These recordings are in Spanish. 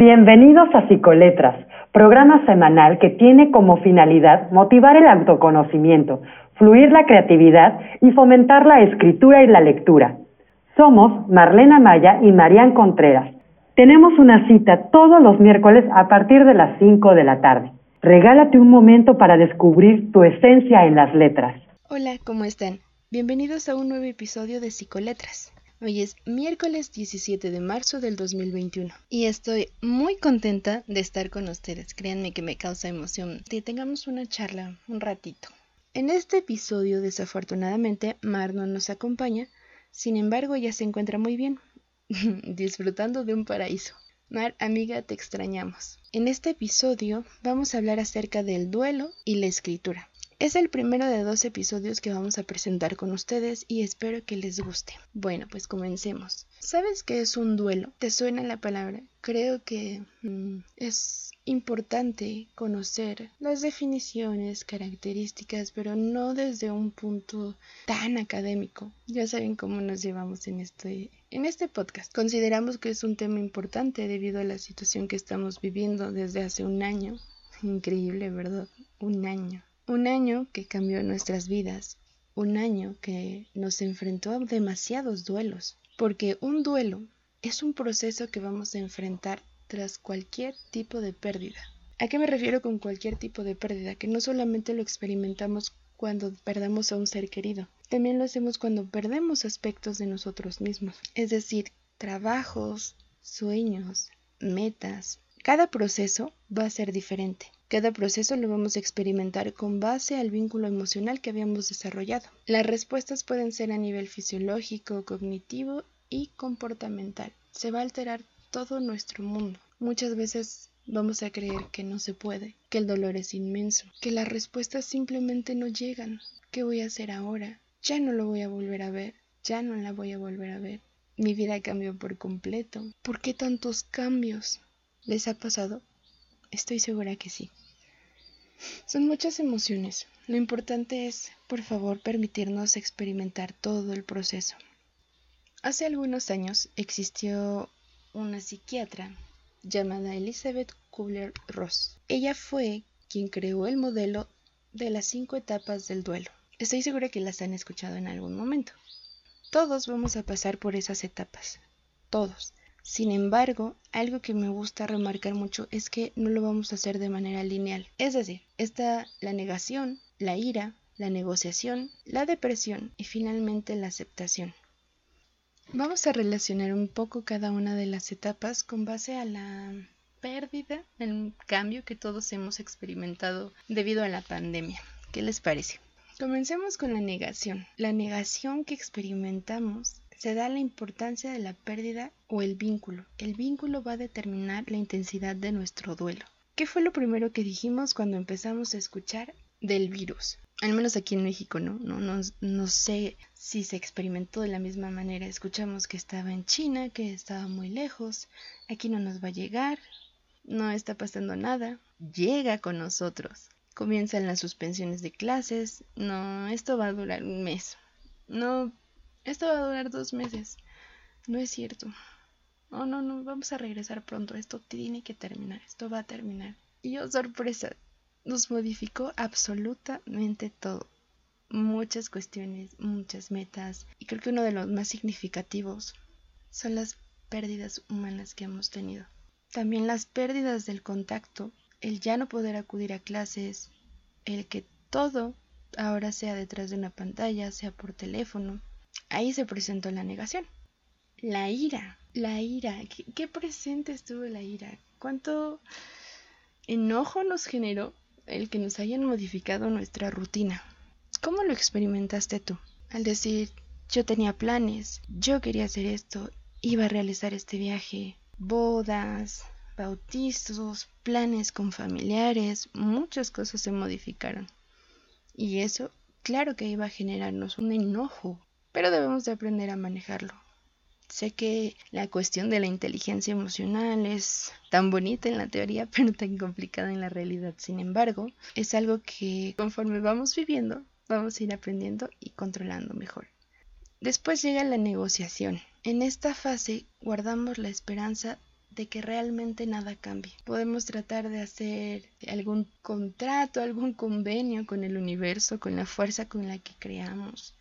Bienvenidos a Psicoletras, programa semanal que tiene como finalidad motivar el autoconocimiento, fluir la creatividad y fomentar la escritura y la lectura. Somos Marlena Maya y Marian Contreras. Tenemos una cita todos los miércoles a partir de las 5 de la tarde. Regálate un momento para descubrir tu esencia en las letras. Hola, ¿cómo están? Bienvenidos a un nuevo episodio de Psicoletras. Hoy es miércoles 17 de marzo del 2021 y estoy muy contenta de estar con ustedes. Créanme que me causa emoción que tengamos una charla un ratito. En este episodio, desafortunadamente, Mar no nos acompaña, sin embargo, ella se encuentra muy bien, disfrutando de un paraíso. Mar, amiga, te extrañamos. En este episodio vamos a hablar acerca del duelo y la escritura. Es el primero de dos episodios que vamos a presentar con ustedes y espero que les guste. Bueno, pues comencemos. ¿Sabes qué es un duelo? ¿Te suena la palabra? Creo que mm, es importante conocer las definiciones, características, pero no desde un punto tan académico. Ya saben cómo nos llevamos en este, en este podcast. Consideramos que es un tema importante debido a la situación que estamos viviendo desde hace un año. Increíble, ¿verdad? Un año. Un año que cambió nuestras vidas, un año que nos enfrentó a demasiados duelos, porque un duelo es un proceso que vamos a enfrentar tras cualquier tipo de pérdida. ¿A qué me refiero con cualquier tipo de pérdida? Que no solamente lo experimentamos cuando perdemos a un ser querido, también lo hacemos cuando perdemos aspectos de nosotros mismos, es decir, trabajos, sueños, metas. Cada proceso va a ser diferente. Cada proceso lo vamos a experimentar con base al vínculo emocional que habíamos desarrollado. Las respuestas pueden ser a nivel fisiológico, cognitivo y comportamental. Se va a alterar todo nuestro mundo. Muchas veces vamos a creer que no se puede, que el dolor es inmenso, que las respuestas simplemente no llegan. ¿Qué voy a hacer ahora? Ya no lo voy a volver a ver, ya no la voy a volver a ver. Mi vida cambió por completo. ¿Por qué tantos cambios? ¿Les ha pasado? Estoy segura que sí. Son muchas emociones. Lo importante es, por favor, permitirnos experimentar todo el proceso. Hace algunos años existió una psiquiatra llamada Elizabeth Kubler-Ross. Ella fue quien creó el modelo de las cinco etapas del duelo. Estoy segura que las han escuchado en algún momento. Todos vamos a pasar por esas etapas. Todos. Sin embargo, algo que me gusta remarcar mucho es que no lo vamos a hacer de manera lineal. Es decir, está la negación, la ira, la negociación, la depresión y finalmente la aceptación. Vamos a relacionar un poco cada una de las etapas con base a la pérdida, el cambio que todos hemos experimentado debido a la pandemia. ¿Qué les parece? Comencemos con la negación. La negación que experimentamos se da la importancia de la pérdida o el vínculo. El vínculo va a determinar la intensidad de nuestro duelo. ¿Qué fue lo primero que dijimos cuando empezamos a escuchar del virus? Al menos aquí en México, ¿no? No, no, no sé si se experimentó de la misma manera. Escuchamos que estaba en China, que estaba muy lejos, aquí no nos va a llegar, no está pasando nada, llega con nosotros. Comienzan las suspensiones de clases, no, esto va a durar un mes. No esto va a durar dos meses. No es cierto. Oh, no, no, vamos a regresar pronto. Esto tiene que terminar. Esto va a terminar. Y oh, sorpresa, nos modificó absolutamente todo. Muchas cuestiones, muchas metas. Y creo que uno de los más significativos son las pérdidas humanas que hemos tenido. También las pérdidas del contacto, el ya no poder acudir a clases, el que todo ahora sea detrás de una pantalla, sea por teléfono, Ahí se presentó la negación. La ira, la ira. ¿Qué, presente estuvo la ira? ¿Cuánto enojo nos generó el que nos hayan modificado nuestra rutina? ¿Cómo lo experimentaste tú? Al decir, yo tenía planes, yo quería hacer esto, iba a realizar este viaje, bodas, bautizos, planes con familiares, muchas cosas se modificaron. Y eso, claro que iba a generarnos un enojo, pero debemos de aprender a manejarlo. Sé que la cuestión de la inteligencia emocional es tan bonita en la teoría, pero tan complicada en la realidad. Sin embargo, es algo que conforme vamos viviendo, vamos a ir aprendiendo y controlando mejor. Después llega la negociación. En esta fase guardamos la esperanza de que realmente nada cambie. Podemos tratar de hacer algún contrato, algún convenio con el universo, con la fuerza con la que creamos.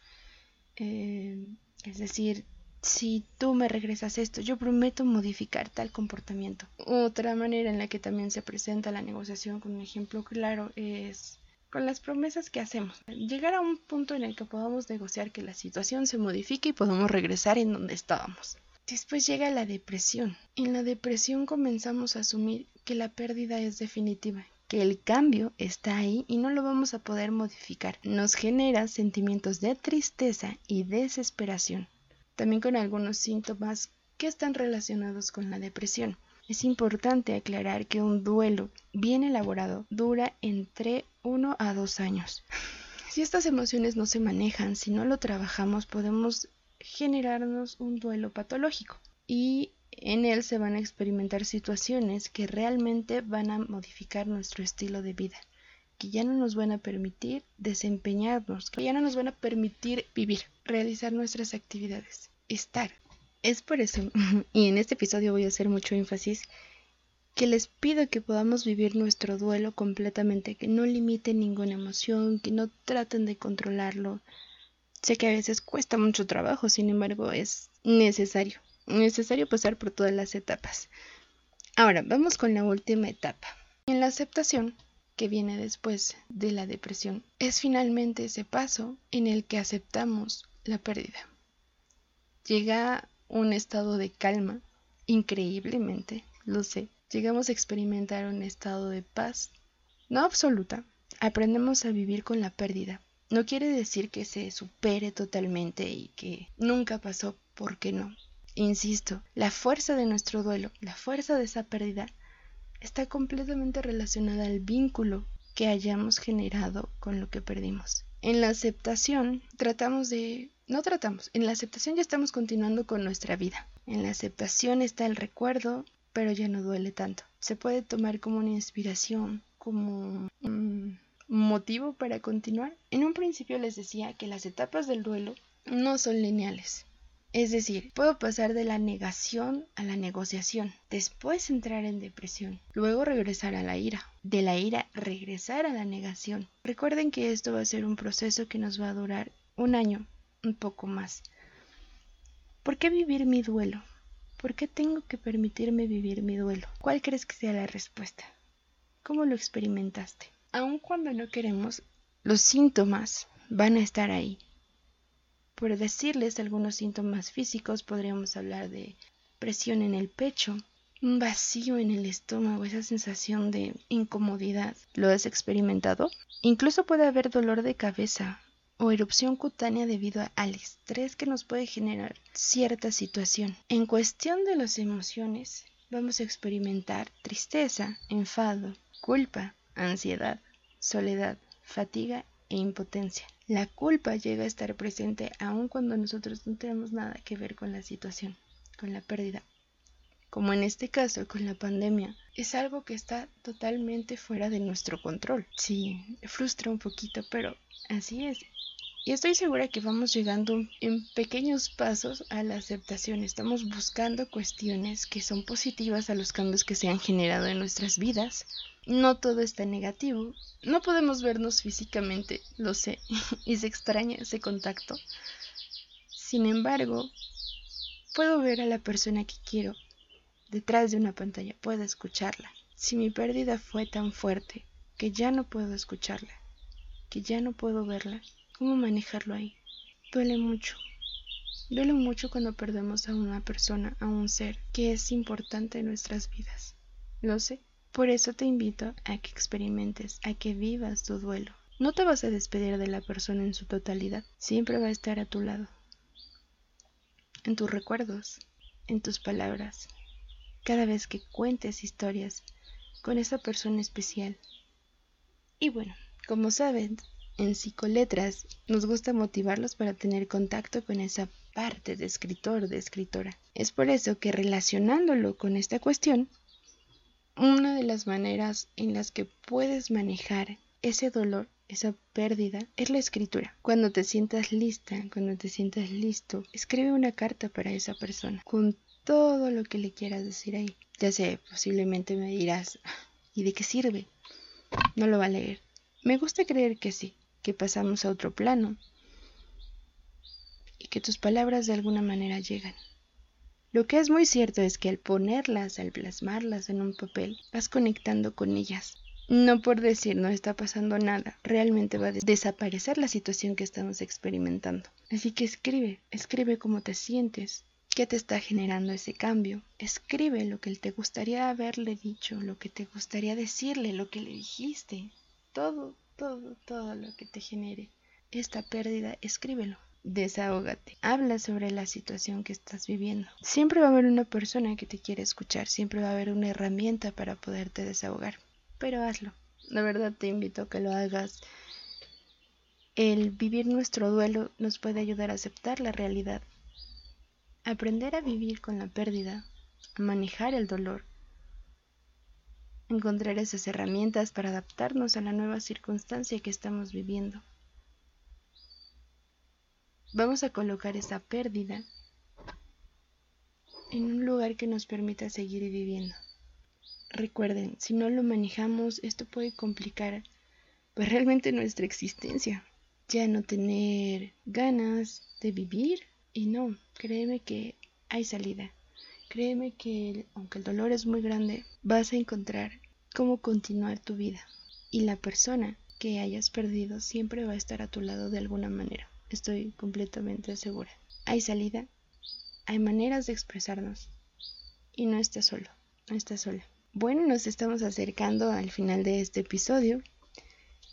Eh, es decir, si tú me regresas esto, yo prometo modificar tal comportamiento. Otra manera en la que también se presenta la negociación con un ejemplo claro es con las promesas que hacemos. Llegar a un punto en el que podamos negociar que la situación se modifique y podamos regresar en donde estábamos. Después llega la depresión. En la depresión comenzamos a asumir que la pérdida es definitiva, que el cambio está ahí y no lo vamos a poder modificar. Nos genera sentimientos de tristeza y desesperación, también con algunos síntomas que están relacionados con la depresión. Es importante aclarar que un duelo bien elaborado dura entre uno a dos años. Si estas emociones no se manejan, si no lo trabajamos, podemos generarnos un duelo patológico y en él se van a experimentar situaciones que realmente van a modificar nuestro estilo de vida, que ya no nos van a permitir desempeñarnos, que ya no nos van a permitir vivir, realizar nuestras actividades, estar. Es por eso, y en este episodio voy a hacer mucho énfasis, que les pido que podamos vivir nuestro duelo completamente, que no limiten ninguna emoción, que no traten de controlarlo. Sé que a veces cuesta mucho trabajo, sin embargo es necesario, necesario pasar por todas las etapas. Ahora, vamos con la última etapa. En la aceptación, que viene después de la depresión, es finalmente ese paso en el que aceptamos la pérdida. Llega un estado de calma, increíblemente, lo sé. Llegamos a experimentar un estado de paz, no absoluta. Aprendemos a vivir con la pérdida. No quiere decir que se supere totalmente y que nunca pasó, porque no. Insisto, la fuerza de nuestro duelo, la fuerza de esa pérdida, está completamente relacionada al vínculo que hayamos generado con lo que perdimos. En la aceptación tratamos de no tratamos. En la aceptación ya estamos continuando con nuestra vida. En la aceptación está el recuerdo, pero ya no duele tanto. Se puede tomar como una inspiración, como un motivo para continuar. En un principio les decía que las etapas del duelo no son lineales. Es decir, puedo pasar de la negación a la negociación, después entrar en depresión, luego regresar a la ira, de la ira regresar a la negación. Recuerden que esto va a ser un proceso que nos va a durar un año, un poco más. ¿Por qué vivir mi duelo? ¿Por qué tengo que permitirme vivir mi duelo? ¿Cuál crees que sea la respuesta? ¿Cómo lo experimentaste? Aun cuando no queremos, los síntomas van a estar ahí. Por decirles algunos síntomas físicos, podríamos hablar de presión en el pecho, un vacío en el estómago, esa sensación de incomodidad. ¿Lo has experimentado? Incluso puede haber dolor de cabeza, o erupción cutánea debido al estrés que nos puede generar cierta situación. En cuestión de las emociones, vamos a experimentar tristeza, enfado, culpa, ansiedad, soledad, fatiga e impotencia. La culpa llega a estar presente aun cuando nosotros no tenemos nada que ver con la situación, con la pérdida. Como en este caso con la pandemia, es algo que está totalmente fuera de nuestro control. Sí, frustra un poquito, pero así es. Y estoy segura que vamos llegando en pequeños pasos a la aceptación. Estamos buscando cuestiones que son positivas a los cambios que se han generado en nuestras vidas. No todo está negativo. No podemos vernos físicamente, lo sé, y se extraña ese contacto. Sin embargo, puedo ver a la persona que quiero detrás de una pantalla, puedo escucharla. Si mi pérdida fue tan fuerte que ya no puedo escucharla, que ya no puedo verla, ¿Cómo manejarlo ahí? Duele mucho. Duele mucho cuando perdemos a una persona, a un ser que es importante en nuestras vidas. Lo sé. Por eso te invito a que experimentes, a que vivas tu duelo. No te vas a despedir de la persona en su totalidad. Siempre va a estar a tu lado. En tus recuerdos, en tus palabras. Cada vez que cuentes historias con esa persona especial. Y bueno, como saben, en psicoletras nos gusta motivarlos para tener contacto con esa parte de escritor, de escritora. Es por eso que relacionándolo con esta cuestión, una de las maneras en las que puedes manejar ese dolor, esa pérdida, es la escritura. Cuando te sientas lista, cuando te sientas listo, escribe una carta para esa persona con todo lo que le quieras decir ahí. Ya sé, posiblemente me dirás, ¿y de qué sirve? No lo va a leer. Me gusta creer que sí, que pasamos a otro plano y que tus palabras de alguna manera llegan. Lo que es muy cierto es que al ponerlas, al plasmarlas en un papel, vas conectando con ellas. No por decir no está pasando nada, realmente va a desaparecer la situación que estamos experimentando. Así que escribe, escribe cómo te sientes, qué te está generando ese cambio. Escribe lo que te gustaría haberle dicho, lo que te gustaría decirle, lo que le dijiste. Todo, todo, todo lo que te genere esta pérdida, escríbelo. Desahógate. Habla sobre la situación que estás viviendo. Siempre va a haber una persona que te quiere escuchar, siempre va a haber una herramienta para poderte desahogar. Pero hazlo. La verdad te invito a que lo hagas. El vivir nuestro duelo nos puede ayudar a aceptar la realidad. Aprender a vivir con la pérdida, a manejar el dolor, encontrar esas herramientas para adaptarnos a la nueva circunstancia que estamos viviendo. Vamos a colocar esa pérdida en un lugar que nos permita seguir viviendo. Recuerden, si no lo manejamos, esto puede complicar pues realmente nuestra existencia. Ya no tener ganas de vivir y no, créeme que hay salida. Créeme que aunque el dolor es muy grande, vas a encontrar cómo continuar tu vida. Y la persona que hayas perdido siempre va a estar a tu lado de alguna manera. Estoy completamente segura. Hay salida, hay maneras de expresarnos. Y no estás solo, no estás sola. Bueno, nos estamos acercando al final de este episodio.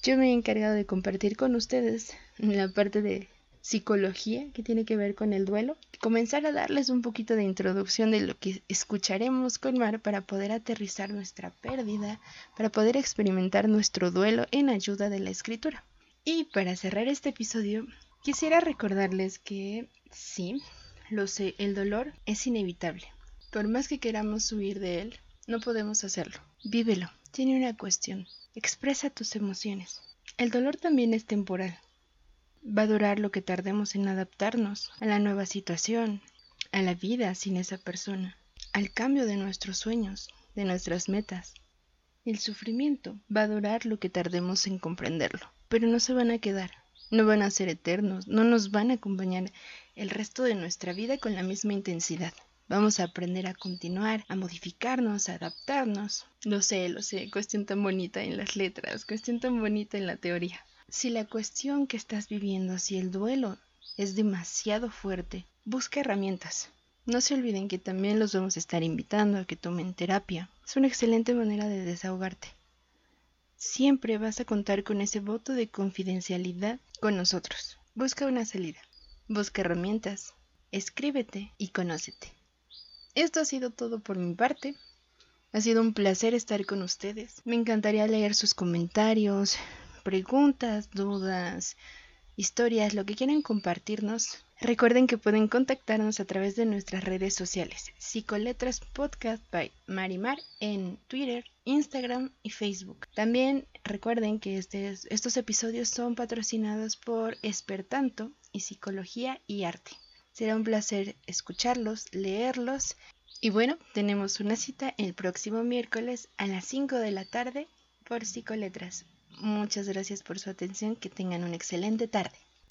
Yo me he encargado de compartir con ustedes la parte de psicología que tiene que ver con el duelo, comenzar a darles un poquito de introducción de lo que escucharemos con Mar para poder aterrizar nuestra pérdida, para poder experimentar nuestro duelo en ayuda de la escritura. Y para cerrar este episodio, quisiera recordarles que sí, lo sé, el dolor es inevitable. Por más que queramos huir de él, no podemos hacerlo. Vívelo. Tiene una cuestión. Expresa tus emociones. El dolor también es temporal. Va a durar lo que tardemos en adaptarnos a la nueva situación, a la vida sin esa persona, al cambio de nuestros sueños, de nuestras metas. El sufrimiento va a durar lo que tardemos en comprenderlo, pero no se van a quedar, no van a ser eternos, no nos van a acompañar el resto de nuestra vida con la misma intensidad. Vamos a aprender a continuar, a modificarnos, a adaptarnos. Lo sé, lo sé, cuestión tan bonita en las letras, cuestión tan bonita en la teoría. Si la cuestión que estás viviendo, si el duelo es demasiado fuerte, busca herramientas. No se olviden que también los vamos a estar invitando a que tomen terapia. Es una excelente manera de desahogarte. Siempre vas a contar con ese voto de confidencialidad con nosotros. Busca una salida. Busca herramientas. Escríbete y conócete. Esto ha sido todo por mi parte. Ha sido un placer estar con ustedes. Me encantaría leer sus comentarios, preguntas, dudas, historias, lo que quieran compartirnos. Recuerden que pueden contactarnos a través de nuestras redes sociales, Psicoletras Podcast by Marimar en Twitter, Instagram y Facebook. También recuerden que estos episodios son patrocinados por Espertanto y Psicología y Arte. Será un placer escucharlos, leerlos. Y bueno, tenemos una cita el próximo miércoles a las 5 de la tarde por Psicoletras. Muchas gracias por su atención, que tengan una excelente tarde.